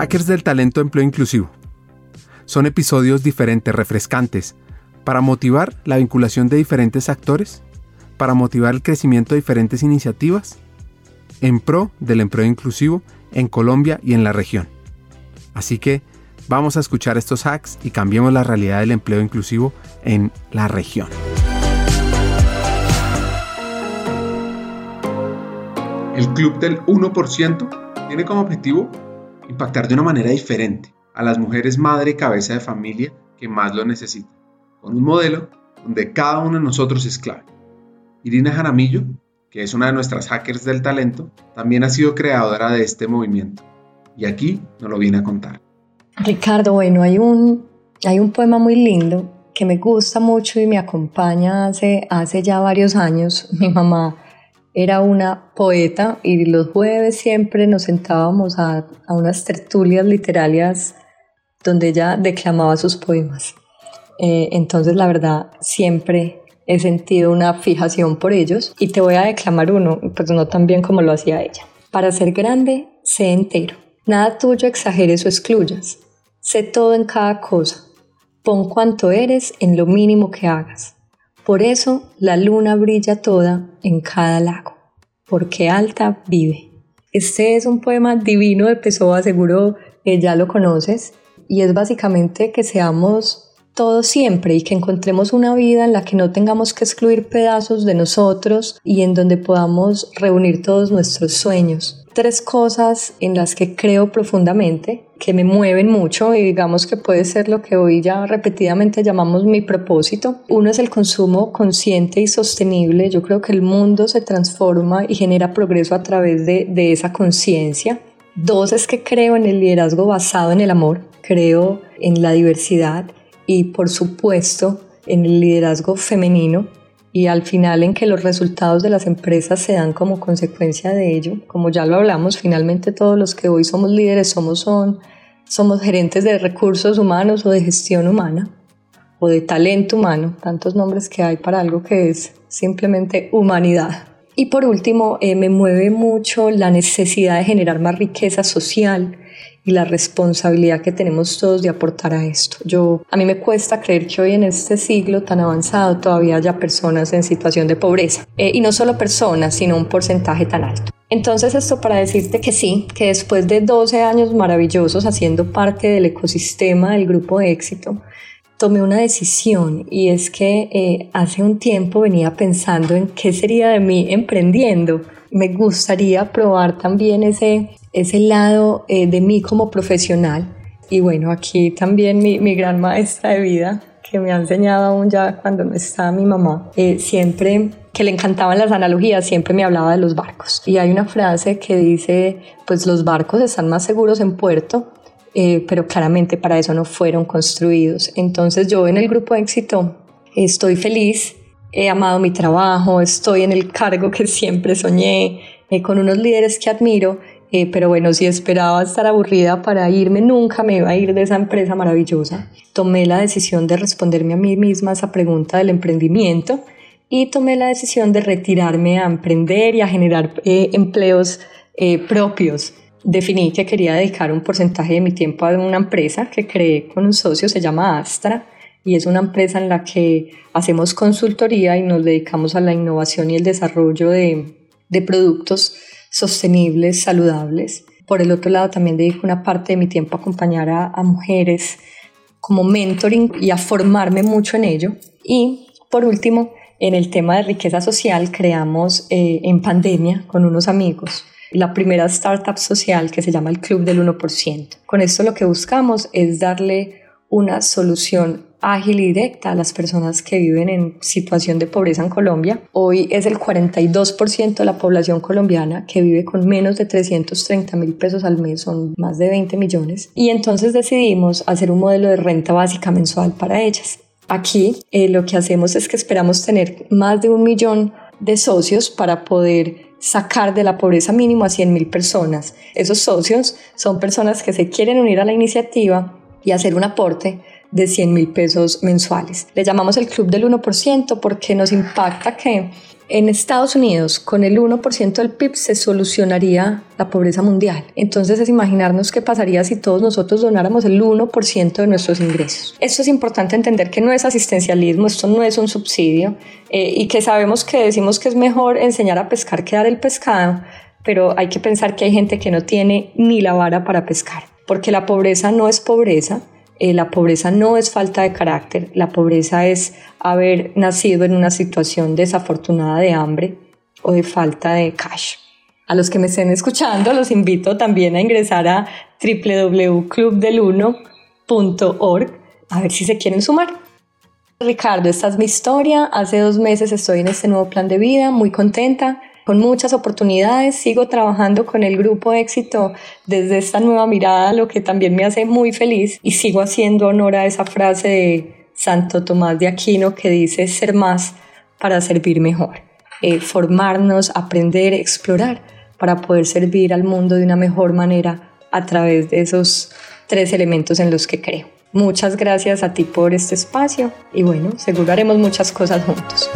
Hackers del Talento Empleo Inclusivo. Son episodios diferentes, refrescantes, para motivar la vinculación de diferentes actores, para motivar el crecimiento de diferentes iniciativas, en pro del empleo inclusivo en Colombia y en la región. Así que vamos a escuchar estos hacks y cambiemos la realidad del empleo inclusivo en la región. El Club del 1% tiene como objetivo impactar de una manera diferente a las mujeres madre y cabeza de familia que más lo necesitan, con un modelo donde cada uno de nosotros es clave. Irina Jaramillo, que es una de nuestras hackers del talento, también ha sido creadora de este movimiento y aquí nos lo viene a contar. Ricardo, bueno, hay un, hay un poema muy lindo que me gusta mucho y me acompaña hace, hace ya varios años. Mi mamá era una poeta y los jueves siempre nos sentábamos a, a unas tertulias literarias donde ella declamaba sus poemas. Eh, entonces, la verdad, siempre he sentido una fijación por ellos y te voy a declamar uno, pues no tan bien como lo hacía ella. Para ser grande, sé entero. Nada tuyo exageres o excluyas. Sé todo en cada cosa. Pon cuanto eres en lo mínimo que hagas. Por eso la luna brilla toda en cada lago, porque alta vive. Este es un poema divino de Pessoa, seguro que ya lo conoces, y es básicamente que seamos todos siempre y que encontremos una vida en la que no tengamos que excluir pedazos de nosotros y en donde podamos reunir todos nuestros sueños. Tres cosas en las que creo profundamente, que me mueven mucho y digamos que puede ser lo que hoy ya repetidamente llamamos mi propósito. Uno es el consumo consciente y sostenible. Yo creo que el mundo se transforma y genera progreso a través de, de esa conciencia. Dos es que creo en el liderazgo basado en el amor, creo en la diversidad y por supuesto en el liderazgo femenino y al final en que los resultados de las empresas se dan como consecuencia de ello. Como ya lo hablamos, finalmente todos los que hoy somos líderes somos, son, somos gerentes de recursos humanos o de gestión humana o de talento humano, tantos nombres que hay para algo que es simplemente humanidad. Y por último, eh, me mueve mucho la necesidad de generar más riqueza social y la responsabilidad que tenemos todos de aportar a esto. Yo, a mí me cuesta creer que hoy en este siglo tan avanzado todavía haya personas en situación de pobreza. Eh, y no solo personas, sino un porcentaje tan alto. Entonces esto para decirte que sí, que después de 12 años maravillosos haciendo parte del ecosistema del grupo de éxito, tomé una decisión y es que eh, hace un tiempo venía pensando en qué sería de mí emprendiendo. Me gustaría probar también ese, ese lado eh, de mí como profesional. Y bueno, aquí también mi, mi, gran maestra de vida, que me ha enseñado aún ya cuando no está mi mamá, eh, siempre que le encantaban las analogías, siempre me hablaba de los barcos. Y hay una frase que dice, pues los barcos están más seguros en puerto, eh, pero claramente para eso no fueron construidos. Entonces yo en el grupo éxito estoy feliz, he amado mi trabajo, estoy en el cargo que siempre soñé, con unos líderes que admiro eh, pero bueno, si esperaba estar aburrida para irme, nunca me iba a ir de esa empresa maravillosa. Tomé la decisión de responderme a mí misma esa pregunta del emprendimiento y tomé la decisión de retirarme a emprender y a generar eh, empleos eh, propios. Definí que quería dedicar un porcentaje de mi tiempo a una empresa que creé con un socio, se llama Astra, y es una empresa en la que hacemos consultoría y nos dedicamos a la innovación y el desarrollo de, de productos sostenibles, saludables. Por el otro lado, también dedico una parte de mi tiempo a acompañar a, mujeres como mentoring y a formarme mucho en ello. Y por último, en el tema de riqueza social, creamos eh, en pandemia con unos amigos la primera startup social que se llama el Club del 1%. Con esto lo que buscamos es darle una solución ágil y directa a las personas que viven en situación de pobreza en Colombia. Hoy es el 42% de la población colombiana que vive con menos de 330 mil pesos al mes, son más de 20 millones. Y entonces decidimos hacer un modelo de renta básica mensual para ellas. Aquí eh, lo que hacemos es que esperamos tener más de un millón de socios para poder sacar de la pobreza mínimo a 100 mil personas. Esos socios son personas que se quieren unir a la iniciativa y hacer un aporte de 100 mil pesos mensuales. Le llamamos el club del 1% porque nos impacta que en Estados Unidos, con el 1% del PIB se solucionaría la pobreza mundial. Entonces es imaginarnos qué pasaría si todos nosotros donáramos el 1% de nuestros ingresos. Esto es importante entender que no es asistencialismo, esto no es un subsidio eh, y que sabemos que decimos que es mejor enseñar a pescar que dar el pescado, pero hay que pensar que hay gente que no tiene ni la vara para pescar, porque la pobreza no es pobreza, eh, la pobreza no es falta de carácter, la pobreza es haber nacido en una situación desafortunada de hambre o de falta de cash. A los que me estén escuchando, los invito también a ingresar a www.clubdeluno.org a ver si se quieren sumar. Ricardo, esta es mi historia. Hace dos meses estoy en este nuevo plan de vida, muy contenta con muchas oportunidades. Sigo trabajando con el grupo éxito desde esta nueva mirada, lo que también me hace muy feliz y sigo haciendo honor a esa frase de Santo Tomás de Aquino que dice ser más para servir mejor. Eh, formarnos, aprender, explorar para poder servir al mundo de una mejor manera a través de esos tres elementos en los que creo. Muchas gracias a ti por este espacio y bueno, seguro haremos muchas cosas juntos.